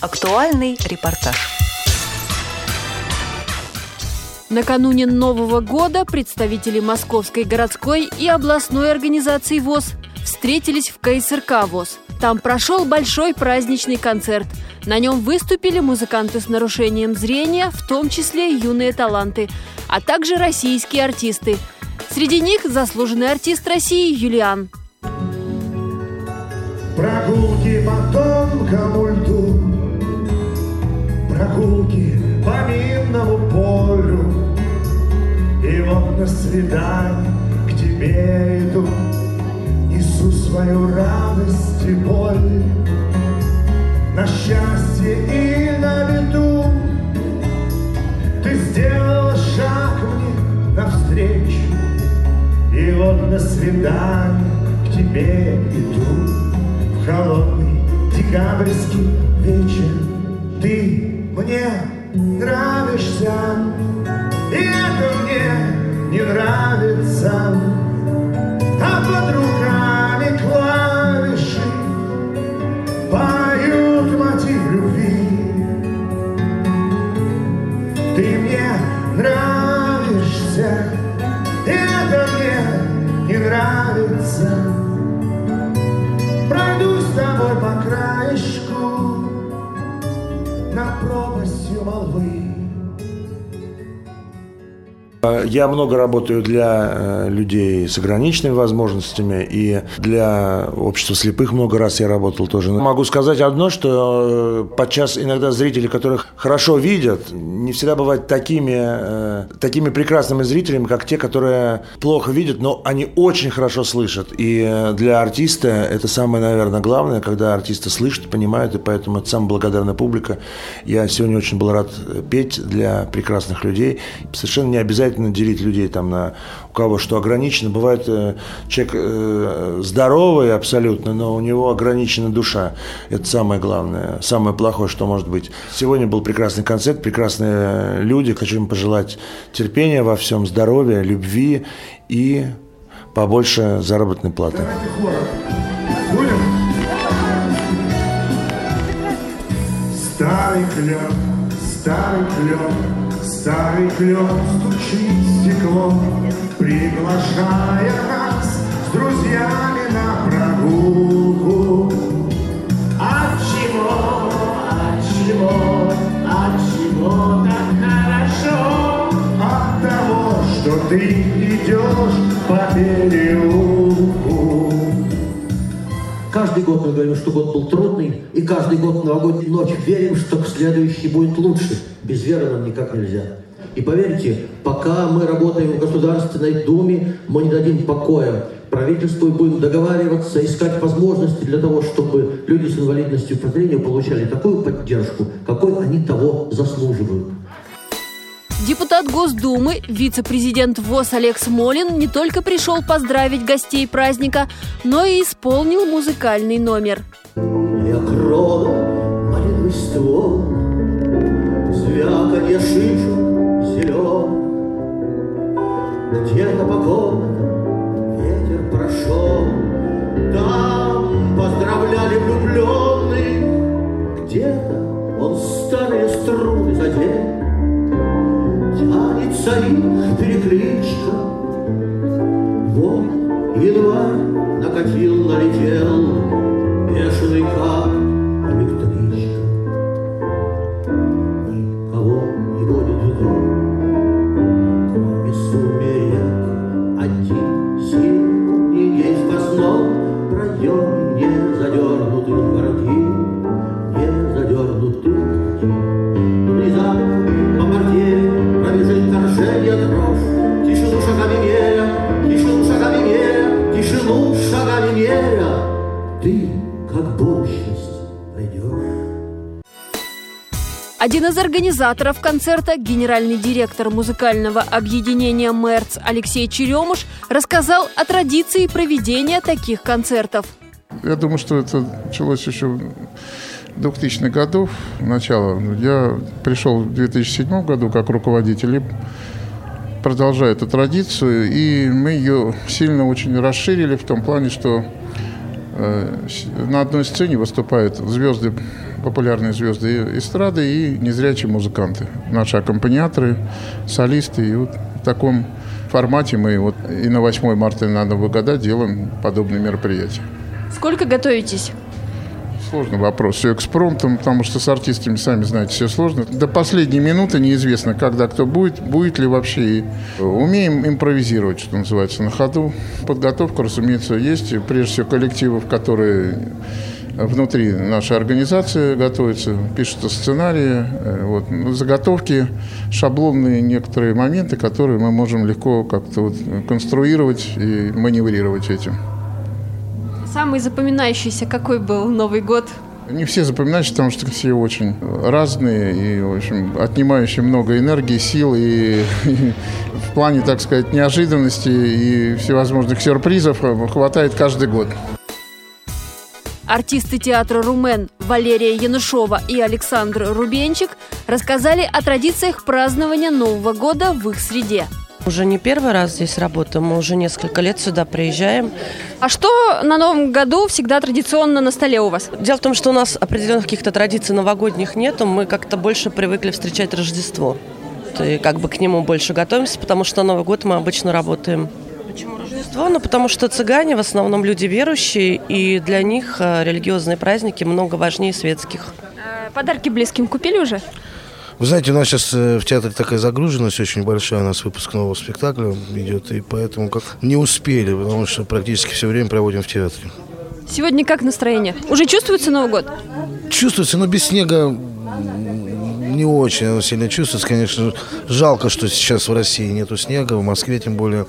Актуальный репортаж. Накануне Нового года представители Московской городской и областной организации ВОЗ встретились в КСРК ВОЗ. Там прошел большой праздничный концерт. На нем выступили музыканты с нарушением зрения, в том числе юные таланты, а также российские артисты. Среди них заслуженный артист России Юлиан. Прогулки по тонкому льду, прогулки по минному полю, И вот на свидание к тебе иду, Несу свою радость и боль, На счастье и на беду. Ты сделала шаг мне навстречу, И вот на свидание к тебе иду в холодный декабрьский вечер. Ты мне нравишься, и это мне не нравится. А под руками клавиши поют мотив любви. Ты мне нравишься, и это мне не нравится. Пройду с тобой по краешку una promessa. Я много работаю для э, людей с ограниченными возможностями и для общества слепых много раз я работал тоже. Могу сказать одно, что э, подчас иногда зрители, которых хорошо видят, не всегда бывают такими, э, такими прекрасными зрителями, как те, которые плохо видят, но они очень хорошо слышат. И для артиста это самое, наверное, главное, когда артисты слышат, понимают, и поэтому это самая благодарная публика. Я сегодня очень был рад петь для прекрасных людей. Совершенно не обязательно обязательно делить людей там на у кого что ограничено. Бывает э, человек э, здоровый абсолютно, но у него ограничена душа. Это самое главное, самое плохое, что может быть. Сегодня был прекрасный концерт, прекрасные люди. Хочу им пожелать терпения во всем, здоровья, любви и побольше заработной платы. Старый клен, старый клен, Старый клен стучит стекло, приглашая нас с друзьями на прогулку. От чего, от чего, от чего так хорошо? От того, что ты идешь по переулку. Каждый год мы говорим, что год был трудный, и каждый год в новогоднюю ночь верим, что следующий будет лучше. Без веры нам никак нельзя. И поверьте, пока мы работаем в Государственной Думе, мы не дадим покоя. Правительству будем договариваться, искать возможности для того, чтобы люди с инвалидностью по зрению получали такую поддержку, какой они того заслуживают. Депутат Госдумы, вице-президент ВОЗ Олег Смолин не только пришел поздравить гостей праздника, но и исполнил музыкальный номер. Я крону ствол, звяканье шишек зелен. Где-то по комнатам ветер прошел, Там поздравляли влюбленных, Где-то он старые струны задел, Их перекличка. Вот январь накатил, налетел, Бешеный как Один из организаторов концерта, генеральный директор музыкального объединения «Мерц» Алексей Черемуш, рассказал о традиции проведения таких концертов. Я думаю, что это началось еще в 2000-х годов, начало. Я пришел в 2007 году как руководитель и продолжаю эту традицию. И мы ее сильно очень расширили в том плане, что э, на одной сцене выступают звезды, популярные звезды эстрады и незрячие музыканты. Наши аккомпаниаторы, солисты. И вот в таком формате мы вот и на 8 марта, и на Новый года делаем подобные мероприятия. Сколько готовитесь? Сложный вопрос. Все экспромтом, потому что с артистами, сами знаете, все сложно. До последней минуты неизвестно, когда кто будет, будет ли вообще. Умеем импровизировать, что называется, на ходу. Подготовка, разумеется, есть. Прежде всего, коллективов, которые внутри нашей организации готовятся, пишутся сценарии, э, вот, заготовки, шаблонные некоторые моменты, которые мы можем легко как-то вот конструировать и маневрировать этим. Самый запоминающийся какой был Новый год? Не все запоминаются, потому что все очень разные и, в общем, отнимающие много энергии, сил и, и в плане, так сказать, неожиданности и всевозможных сюрпризов хватает каждый год. Артисты театра «Румен» Валерия Янушова и Александр Рубенчик рассказали о традициях празднования Нового года в их среде – уже не первый раз здесь работаем, мы уже несколько лет сюда приезжаем. А что на Новом году всегда традиционно на столе у вас? Дело в том, что у нас определенных каких-то традиций новогодних нету, мы как-то больше привыкли встречать Рождество. И как бы к нему больше готовимся, потому что на Новый год мы обычно работаем. Почему Рождество? Ну, потому что цыгане в основном люди верующие, и для них э, религиозные праздники много важнее светских. А подарки близким купили уже? Вы знаете, у нас сейчас э, в театре такая загруженность очень большая, у нас выпуск нового спектакля идет, и поэтому как не успели, потому что практически все время проводим в театре. Сегодня как настроение? Уже чувствуется Новый год? Чувствуется, но без снега не очень оно сильно чувствуется. Конечно, жалко, что сейчас в России нету снега, в Москве тем более.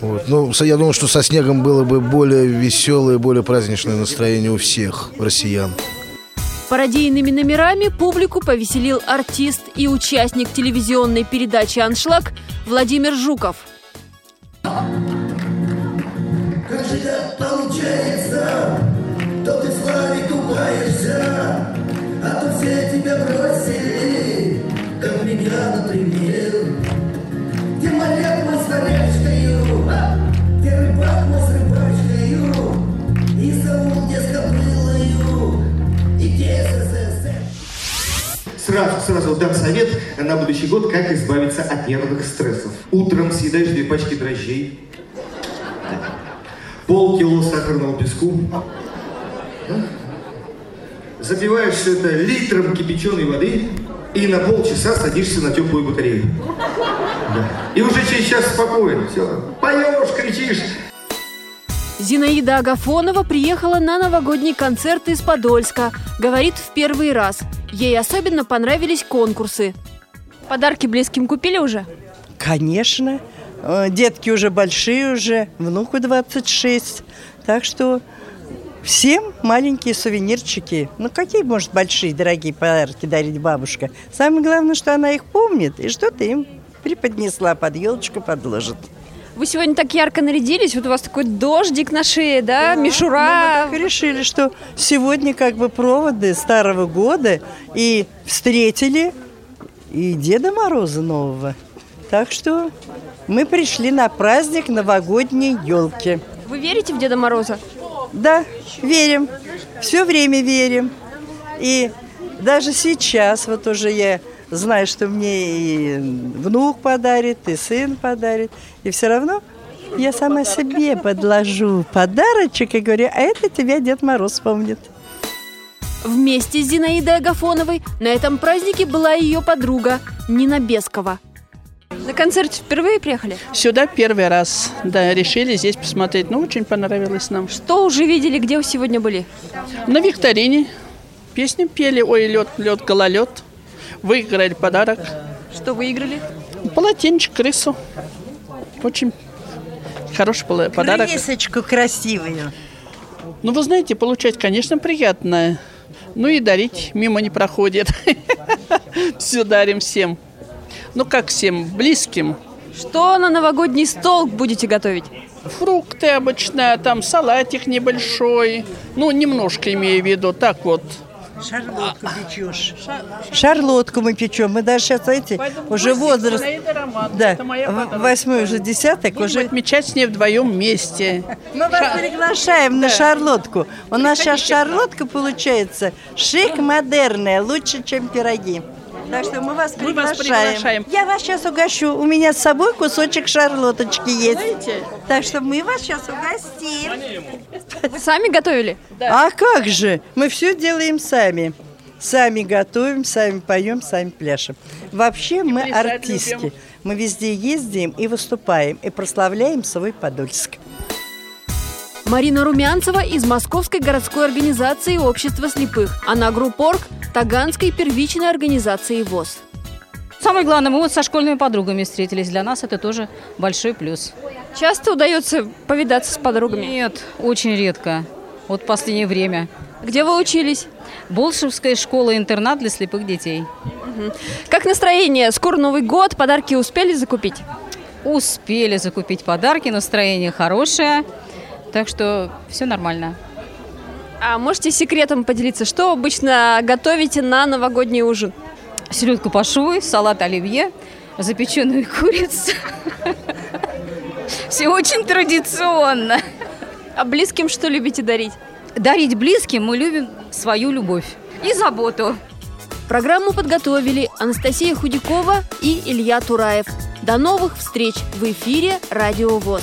Вот. Но я думаю, что со снегом было бы более веселое, более праздничное настроение у всех россиян. Пародийными номерами публику повеселил артист и участник телевизионной передачи «Аншлаг» Владимир Жуков. Как Сразу, сразу дам совет на будущий год, как избавиться от нервных стрессов. Утром съедаешь две пачки дрожжей, полкило сахарного песку, да? запиваешь все это литром кипяченой воды и на полчаса садишься на теплую батарею. И уже через час спокойно, все, поешь, кричишь, Зинаида Агафонова приехала на новогодний концерт из Подольска. Говорит в первый раз. Ей особенно понравились конкурсы. Подарки близким купили уже? Конечно. Э, Детки уже большие уже, внуку 26. Так что всем маленькие сувенирчики. Ну, какие, может, большие, дорогие подарки дарить бабушка? Самое главное, что она их помнит и что-то им преподнесла, под елочку подложит. Вы сегодня так ярко нарядились, вот у вас такой дождик на шее, да, мишура. Мы так решили, что сегодня как бы проводы Старого года и встретили и Деда Мороза нового. Так что мы пришли на праздник новогодней елки. Вы верите в Деда Мороза? Да, верим. Все время верим. И даже сейчас, вот уже я знаю, что мне и внук подарит, и сын подарит. И все равно я сама себе подложу подарочек и говорю, а это тебя Дед Мороз помнит. Вместе с Зинаидой Агафоновой на этом празднике была ее подруга Нина Бескова. На концерт впервые приехали? Сюда первый раз, да, решили здесь посмотреть. Ну, очень понравилось нам. Что уже видели, где вы сегодня были? На викторине песни пели «Ой, лед, лед, гололед». Выиграли подарок. Что выиграли? Полотенчик, крысу. Очень хороший пол- подарок. Крысочку красивую. Ну, вы знаете, получать, конечно, приятно. Ну и дарить мимо не проходит. Все дарим всем. Ну, как всем близким. Что на новогодний стол будете готовить? Фрукты обычно, там салатик небольшой. Ну, немножко имею в виду, так вот. Шарлотку печешь. Шарлотку мы печем. Мы даже сейчас, эти, уже возраст, да, Это моя восьмой уже десяток, Будем уже отмечать с ней вдвоем вместе. Мы вас приглашаем на шарлотку. У нас сейчас шарлотка получается шик-модерная, лучше, чем пироги. Так что мы вас Мы вас приглашаем. приглашаем. Я вас сейчас угощу. У меня с собой кусочек шарлоточки есть. Знаете? Так что мы вас сейчас угостим. Вы сами готовили? А как же? Мы все делаем сами. Сами готовим, сами поем, сами пляшем. Вообще мы плясать артистки. любим. Мы везде ездим и выступаем, и прославляем свой Подольск. Марина Румянцева из Московской городской организации общества слепых. Она группорг Таганской первичной организации ВОЗ. Самое главное, мы вот со школьными подругами встретились. Для нас это тоже большой плюс. Часто удается повидаться с подругами? Нет, очень редко. Вот в последнее время. Где вы учились? Болшевская школа-интернат для слепых детей. Как настроение? Скоро Новый год, подарки успели закупить? Успели закупить подарки, настроение хорошее. Так что все нормально. А можете секретом поделиться, что обычно готовите на новогодний ужин? Селедку пашую, салат оливье, запеченную курицу. Все очень традиционно. А близким что любите дарить? Дарить близким мы любим свою любовь и заботу. Программу подготовили Анастасия Худякова и Илья Тураев. До новых встреч в эфире «Радио ВОЗ».